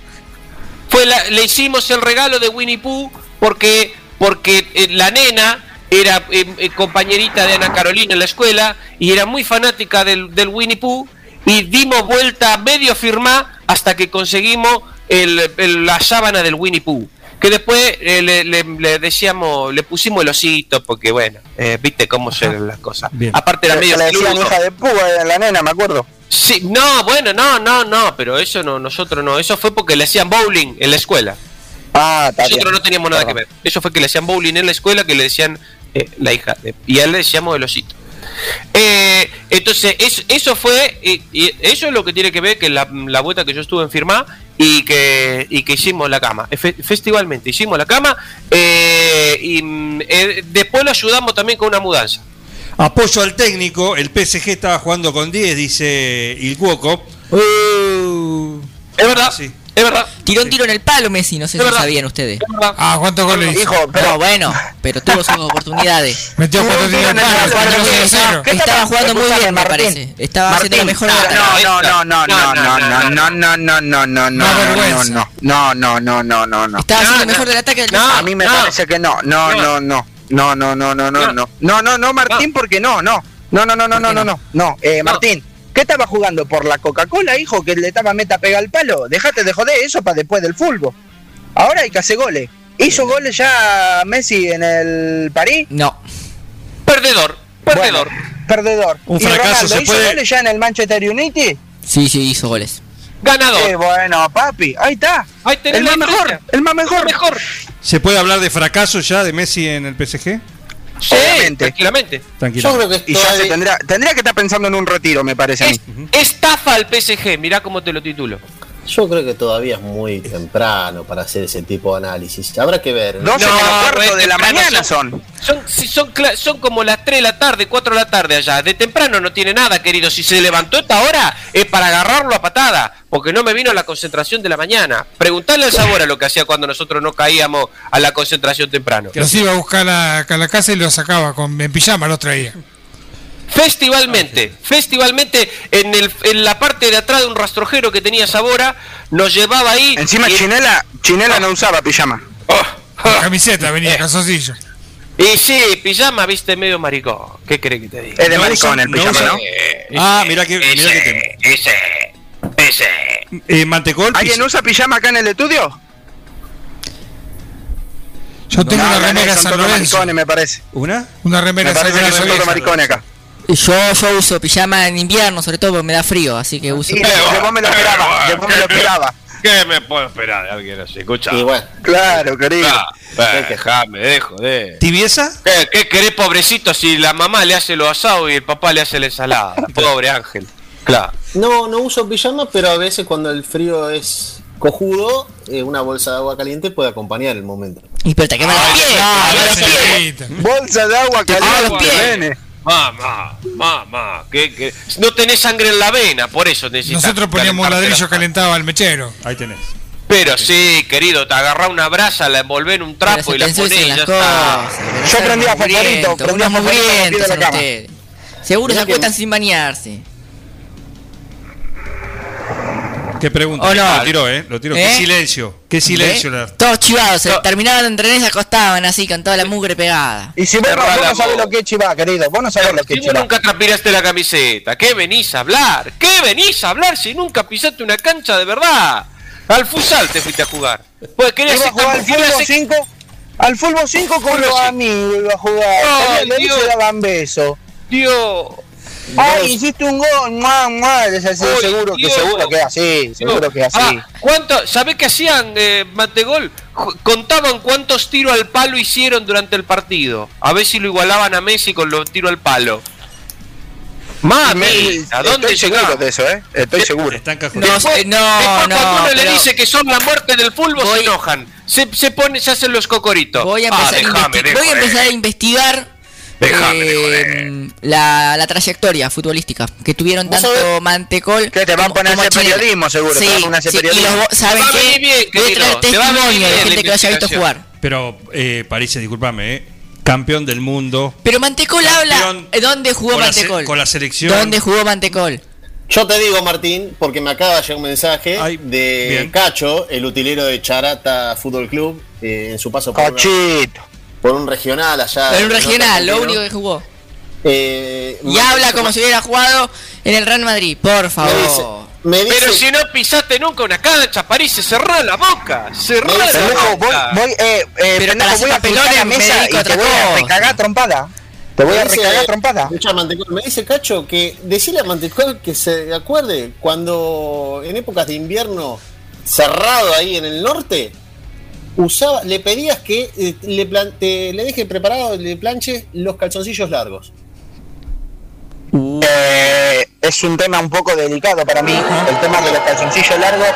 fue la- le hicimos el regalo de Winnie Pooh porque porque eh, la nena era eh, eh, compañerita de Ana Carolina en la escuela y era muy fanática del, del Winnie Pooh y dimos vuelta medio firmá hasta que conseguimos el- el- la sábana del Winnie Pooh que después eh, le, le- le decíamos le pusimos el osito porque bueno eh, viste cómo son las cosas Bien. aparte era Que medio le decían hija de Pooh a la nena, me acuerdo. Sí, no, bueno, no, no, no, pero eso no, nosotros no, eso fue porque le hacían bowling en la escuela. Ah, está Nosotros bien. no teníamos nada que ver. Eso fue que le hacían bowling en la escuela, que le decían eh, la hija. de- y a él le decíamos el osito. Eh, entonces, eso, eso fue. y eso es lo que tiene que ver que la, la vuelta que yo estuve en firma y que, y que hicimos la cama. Fe- festivalmente hicimos la cama. eh, y eh, después lo ayudamos también con una mudanza. Apoyo al técnico, el PSG estaba jugando con 10, dice Il Cuoco. Es verdad, Sí. Es verdad. Tiró un tiro en el palo Messi, no sé Es si verdad. sabían ustedes. Es verdad. Ah, ¿cuántos goles hizo? Pero No, bueno, pero tuvo sus oportunidades. Metió cuatro tiros en el palo, Cuando cuatro que- a cero. ¿Qué Estaba jugando muy bien, me parece. Estaba haciendo Martín, mejor la no. No, no, no, no, no, no, no, no, no, no, no, no, no, no, no, no, no, no, no, no. Estaba No, haciendo mejor del ataque del No. A mí me no. parece que no, no, no, no, no, no, no, no, no, no, no, no, no, Martín, porque no, no, no, no, no, no, no, no, no, no, eh, No. Martín, ¿qué estaba jugando por la Coca-Cola, hijo, que le estaba meta pega al palo? Déjate de joder eso para después del fútbol. Ahora hay que hacer goles. ¿Hizo goles ya Messi en el París? No. Perdedor, perdedor. Bueno, perdedor. Un ¿Y fracaso Ronaldo se hizo puede- goles ya en el Manchester United? Sí, sí, hizo goles. Ganador. Eh, bueno, papi, ahí está. Ahí el más mejor, el más mejor. mejor. ¿Se puede hablar de fracaso ya de Messi en el PSG? Sí, Obviamente. tranquilamente. Tranquilo. Yo creo que Y ya se tendría, tendría que estar pensando en un retiro, me parece a mí. Es- estafa al PSG, mirá cómo te lo titulo. Yo creo que todavía es muy temprano para hacer ese tipo de análisis. Habrá que ver. 12 No, menos cuarto es de la mañana son- son. Si son, cla- son como las 3 de la tarde, 4 de la tarde allá. De temprano no tiene nada, querido. Si se levantó esta hora es para agarrarlo a patada, porque no me vino la concentración de la mañana. Preguntarle al sabor a lo que hacía cuando nosotros no caíamos a la concentración temprano. Los iba a buscar a la, a la casa y los sacaba con, en pijama, los traía. Festivalmente, festivalmente, en, el, en la parte de atrás de un rastrojero que tenía Sabora, nos llevaba ahí. Encima y, Chinela, Chinela no usaba pijama. Oh, La oh. camiseta venía, calzoncillo. Y sí, pijama, viste, medio maricón. ¿Qué crees que te diga? Es de No maricón el no pijama, ¿no? Ah, mira que, mirá que te- ese, ese. eh, Mantecol, ¿Alguien usa pijama acá en el estudio? Yo tengo No, una no, remera San Lorenzo. maricones, me parece. ¿Una? Una remera Me San parece que Lorenzo. son todos maricones acá. Yo, yo uso pijama en invierno, sobre todo porque me da frío, así que uso. Y de vos me lo esperaba, de vos me lo esperaba. ¿Qué me puedo esperar de alguien así? Escucha. Y bueno, Claro, querido. Ah, dejame, dejo, de. ¿Tibieza? ¿Qué, ¿Qué querés, pobrecito, si la mamá le hace lo asado y el papá le hace la ensalada? Pobre Ángel. Claro. no, no uso pijama, pero a veces cuando el frío es cojudo, eh, una bolsa de agua caliente puede acompañar el momento. Y pero te los pies. Ah, los pies. señorita. Bolsa de agua caliente, pies. Mamá, mamá, ¿qué, qué? no tenés sangre en la vena, por eso necesitas. Nosotros poníamos ladrillo la- calentado al mechero. Ahí tenés. Pero sí, querido, te agarrá una brasa, la envolvé en un trapo y la ponés y ya está. Yo prendía fosforito, prendía fosforito. Seguro se que- acuestan sin bañarse. ¿Qué pregunta? ¿O no? Lo tiró, ¿eh? Lo tiró. ¿Eh? Qué silencio. Qué silencio. ¿Ve? la- Todos chivados, se No. terminaban de entrenar y se acostaban así, con toda la mugre pegada. Y si vos, no- Cerrá vos no sabés lo que es chivá, querido, vos no sabés lo que Si es chivá. nunca transpiraste la camiseta, ¿qué venís a hablar? ¿Qué venís a hablar si nunca pisaste una cancha de verdad? Al futsal te fuiste a jugar. Pues querías Iba a jugar al fútbol querías ser- 5, al fútbol 5 con los amigos iba a jugar. Dios. se daban besos. Dios. Ay, hiciste un gol, mua, mua, es así, seguro que seguro que es así, seguro que es así. Ah, ¿cuánto, ¿Sabés qué hacían, eh, Mantegol? Ju- Contaban cuántos tiros al palo hicieron durante el partido. A ver si lo igualaban a Messi con los tiros al palo. Mami, ¿a dónde Estoy seguro llegamos? de eso, ¿eh? Estoy seguro. Están No, eh, no, Después no, cuando uno le dice que son la muerte del fútbol Voy- se enojan. Se, se pone, se hacen los cocoritos. voy a Ah, a, voy a joder. empezar a investigar Déjame eh, la, la trayectoria futbolística que tuvieron ¿Vos tanto sabés? Mantecol Que te van a poner como Chinela. periodismo, seguro, te Sí, van a poner a hacer sí, y periodismo. los- ¿saben Te va a qué? bien, Voy a traer testimonio de gente que lo haya visto jugar. Pero, eh, París, discúlpame, ¿eh? Campeón del mundo. Pero Mantecol habla. Campeón ¿Dónde jugó con la Mantecol? con la selección. ¿Dónde jugó Mantecol? Yo te digo, Martín, porque me acaba de llegar un mensaje Ay, de bien. Cacho, el utilero de Charata Fútbol Club, eh, en su paso por, Cochito. Por un regional allá. en un regional, lo único que jugó. Eh, Y habla como si hubiera jugado en el Real Madrid, por me favor. dice, me dice- Pero si no pisaste nunca una cancha, París, se cerrá la boca. Cerrá dice, la Pendejo, voy, boca. voy, eh, eh, Pero pendejo, voy a apuntar la mesa y a te voy a recagar trompada. Te voy a Me recagar trompada. Me dice Cacho que decirle a Mantecol que se acuerde cuando en épocas de invierno cerrado ahí en el norte usaba, le pedías que eh, le, plan- te- le deje preparado, le planche los calzoncillos largos. Eh, es un tema un poco delicado para mí. El tema de los calzoncillos largos,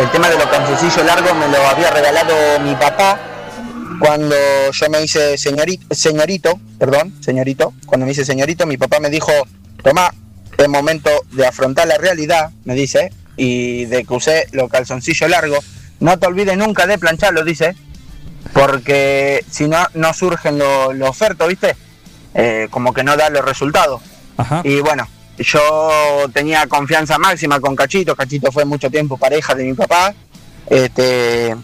el tema de los calzoncillos largos me lo había regalado mi papá cuando yo me hice señorito, señorito, perdón, señorito, cuando me hice señorito, mi papá me dijo, toma, es momento de afrontar la realidad, me dice, y de que usé los calzoncillos largos. No te olvides nunca de plancharlo, dice, porque si no, no surgen los los ofertos, ¿viste? Eh, como que no da los resultados. Ajá. Y bueno, yo tenía confianza máxima con Cachito. Cachito fue mucho tiempo pareja de mi papá. Este,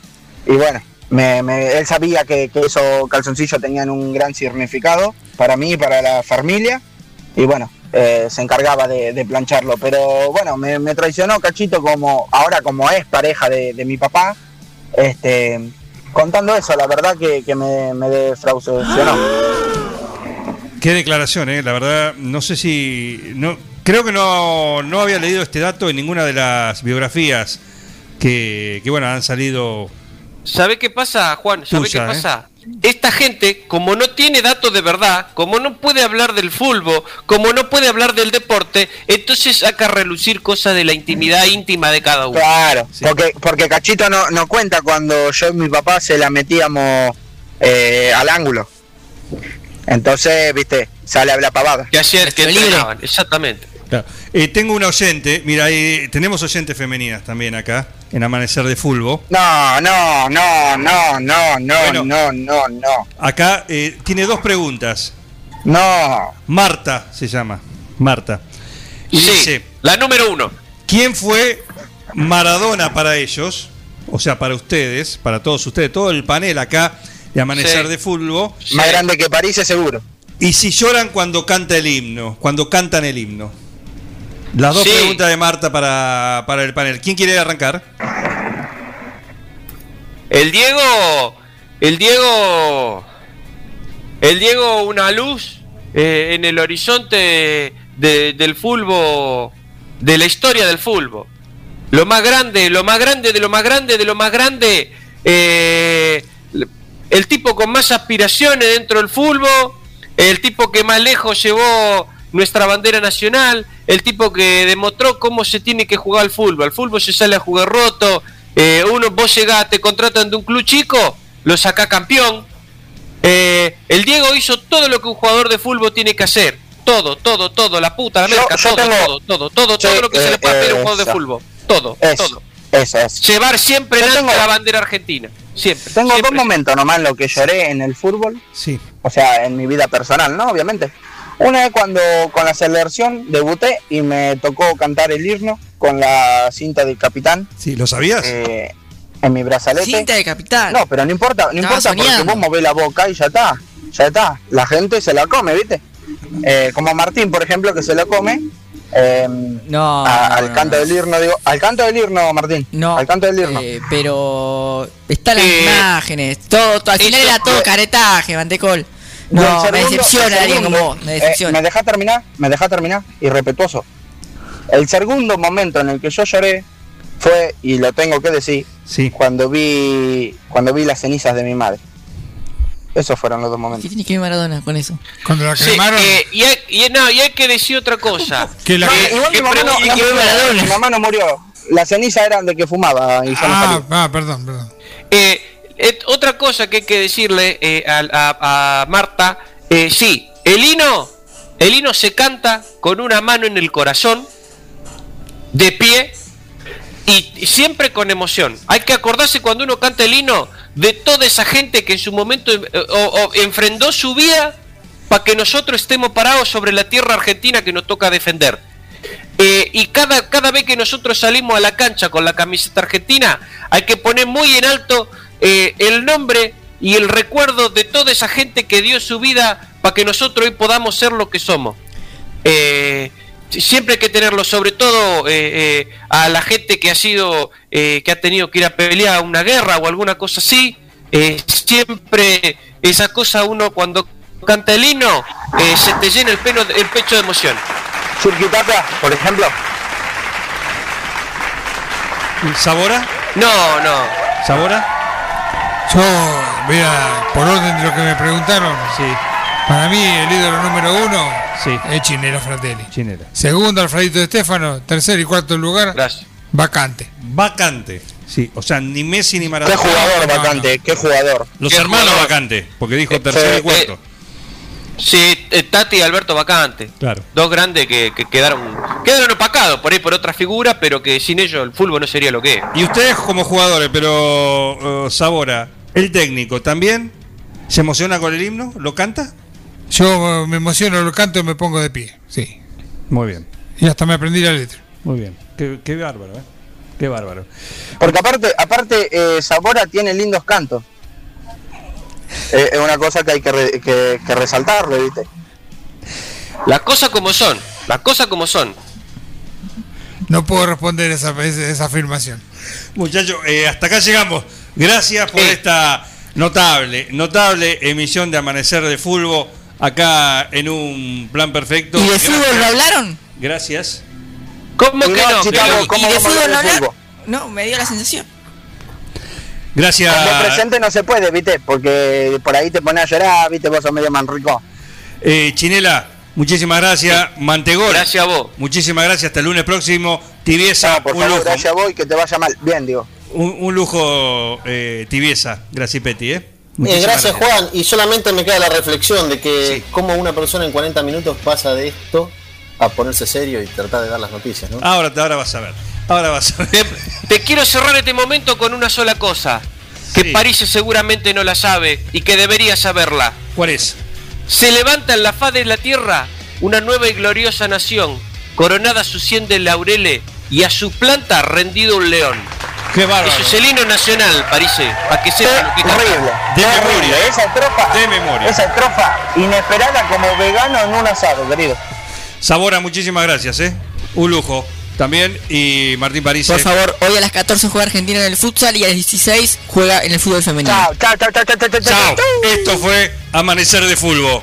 y bueno, me, me- él sabía que, que esos calzoncillos tenían un gran significado para mí y para la familia. Y bueno, eh, se encargaba de, de plancharlo. Pero bueno, me, me traicionó Cachito como ahora como es pareja de, de mi papá. Este, contando eso, la verdad que, que me, me. Qué declaración, ¿eh? La verdad, no sé si. no Creo que no, no había leído este dato en ninguna de las biografías que, que bueno, han salido. ¿Sabe qué pasa, Juan? ¿Sabe Tuya, qué ¿eh? Esta gente, como no tiene datos de verdad, como no puede hablar del fútbol, como no puede hablar del deporte, entonces saca a relucir cosas de la intimidad íntima de cada uno. Claro, Sí. porque, porque Cachito no, no cuenta cuando yo y mi papá se la metíamos eh, al ángulo. Entonces, viste, sale a hablar pavada. Que ayer que entrenaban, exactamente. Claro. Eh, tengo una oyente, mira, tenemos oyentes femeninas también acá, en Amanecer de Fulbo. No, no, no, no, no, no, Bueno. no, no, no. Acá eh, tiene dos preguntas. No. Marta se llama, Marta. Y sí, dice, la número uno. ¿quién fue Maradona para ellos? O sea, para ustedes, para todos ustedes, todo el panel acá de Amanecer Sí. de Fulbo. Más grande que París, es seguro. Y si lloran cuando canta el himno, cuando cantan el himno. Las dos Sí. preguntas de Marta para, para el panel. ¿Quién quiere arrancar? El Diego, el Diego, el Diego una luz eh, en el horizonte de- del fútbol, de la historia del fútbol. Lo más grande, lo más grande de lo más grande de lo más grande. eh, el tipo con más aspiraciones dentro del fútbol, el tipo que más lejos llevó nuestra bandera nacional, el tipo que demostró cómo se tiene que jugar al fútbol. Al fútbol se sale a jugar roto, eh, uno, vos llegás, te contratan de un club chico, lo saca campeón. Eh, el Diego hizo todo lo que un jugador de fútbol tiene que hacer. Todo, todo, todo, la puta, la merca, todo, tengo- todo, todo, todo, todo lo que se eh, le puede pedir a un jugador de eso. fútbol. Todo, Eso, todo. eso es. Llevar siempre en tengo- la bandera argentina. Siempre. Tengo siempre. dos momentos nomás lo que lloré en el fútbol, Sí. o sea, en mi vida personal, ¿no? Obviamente. Una es cuando con la selección debuté y me tocó cantar el himno con la cinta del capitán Sí, ¿lo sabías? eh, en mi brazalete. Cinta de capitán. No, pero no importa, no Estaba importa porque soñando. vos movés la boca y ya está, ya está. La gente se la come, ¿viste? Eh, como Martín, por ejemplo, que se la come. eh, No, a- no, al canto no. del himno, digo, al canto del himno, Martín. No, Al canto del himno. eh, pero están las Eh, imágenes, todo, todo- al final era todo eh, caretaje, Mantecol. No, me segundo- decepciona el alguien como vos, me eh, decepciona. ¿Me deja terminar? ¿Me deja terminar? Irrespetuoso. El segundo momento en el que yo lloré fue, y lo tengo que decir, Sí. cuando vi cuando vi las cenizas de mi madre. Esos fueron los dos ¿Qué momentos. tiene que ver Maradona con eso? Cuando la Sí, cremaron. eh, y, hay, y, no, y hay que decir otra cosa. que la, Eh, igual ¿qué mi mamá, no, murió, mi mamá no murió. Las cenizas eran de que fumaba y no ah, ah, perdón, perdón. Eh, otra cosa que hay que decirle eh, a, Marta, eh, sí, el hino, el hino se canta con una mano en el corazón, de pie y siempre con emoción. Hay que acordarse cuando uno canta el hino de toda esa gente que en su momento eh, enfrentó su vida para que nosotros estemos parados sobre la tierra argentina que nos toca defender. Eh, y cada, cada vez que nosotros salimos a la cancha con la camiseta argentina, hay que poner muy en alto eh, el nombre y el recuerdo de toda esa gente que dio su vida para que nosotros hoy podamos ser lo que somos. Eh, siempre hay que tenerlo, sobre todo eh, eh, a la gente que ha sido, eh, que ha tenido que ir a pelear una guerra o alguna cosa así. eh, siempre esa cosa uno cuando canta el himno eh, se te llena el, pelo, el pecho de emoción. Churquitapia, por ejemplo. ¿Sabora? No, no. ¿Sabora? Yo, mira, por orden de lo que me preguntaron, Sí, para mí el ídolo número uno Sí. es Chinela Fratelli. chinera. Segundo, Alfredito de Estefano. Tercer y cuarto lugar, Gracias. vacante. Vacante. Sí, o sea, ni Messi ni Qué Maradona. jugador no, no. vacante, qué jugador. Los Qué hermanos jugador. vacante, porque dijo Eh, tercero eh, y cuarto. Sí, eh, Tati y Alberto Vacante. Claro. Dos grandes que, que quedaron quedaron opacados por ahí por otra figura, pero que sin ellos el fútbol no sería lo que es. Y ustedes como jugadores, pero eh, Sabora, el técnico, ¿también se emociona con el himno? ¿Lo canta? Yo eh, me emociono, lo canto y me pongo de pie. Sí. Muy bien, Y hasta me aprendí la letra. muy bien. Qué, qué bárbaro, ¿eh? Qué bárbaro. Porque aparte, aparte eh, Zamora tiene lindos cantos. Eh, es una cosa que hay que, re- que, que resaltarle, ¿viste? Las cosas como son, las cosas como son. No puedo responder esa, esa, esa afirmación. Muchachos, eh, hasta acá llegamos. Gracias por Sí. esta notable, notable emisión de Amanecer de Fútbol acá en un plan perfecto. ¿Y de Gracias. fútbol no hablaron? Gracias. ¿Cómo que no? Chicago, ¿cómo ¿Y de fútbol no hablaron? No, me dio la sensación. Gracias. Presente no se puede, ¿viste? Porque por ahí te pones a llorar, ¿viste? Vos sos medio manrico. Eh, Chinela, muchísimas gracias. Mantegol. Gracias a vos. Muchísimas gracias. Hasta el lunes próximo. Tibieza, No, por un favor, lujo. gracias a vos y que te vaya mal. Bien, digo. Un, un lujo, eh, Tibieza. Gracias, Peti. ¿eh? Eh, gracias Juan, y solamente me queda la reflexión de que Sí. cómo una persona en 40 minutos pasa de esto a ponerse serio y tratar de dar las noticias, ¿no? Ahora, ahora vas a ver. Ahora vas a ver. Te, te quiero cerrar este momento con una sola cosa, que Sí. París seguramente no la sabe y que debería saberla. ¿Cuál es? Se levanta en la faz de la tierra una nueva y gloriosa nación, coronada sus cien de laureles y a su planta rendido un león. Qué bárbaro. Eso es el himno nacional, París, para que sepan lo que. Terrible. De terrible. memoria, ¿eh? Esa estrofa. De memoria. Esa estrofa inesperada como vegano en un asado, querido. Sabora, muchísimas gracias. ¿eh? Un lujo. también y Martín París. Por favor, hoy a las 14 juega Argentina en el futsal y a las 16 juega en el fútbol femenino. Chao, chao, chao, chao, chao, chao, chao, Chao. chao. Esto fue Amanecer de Fútbol.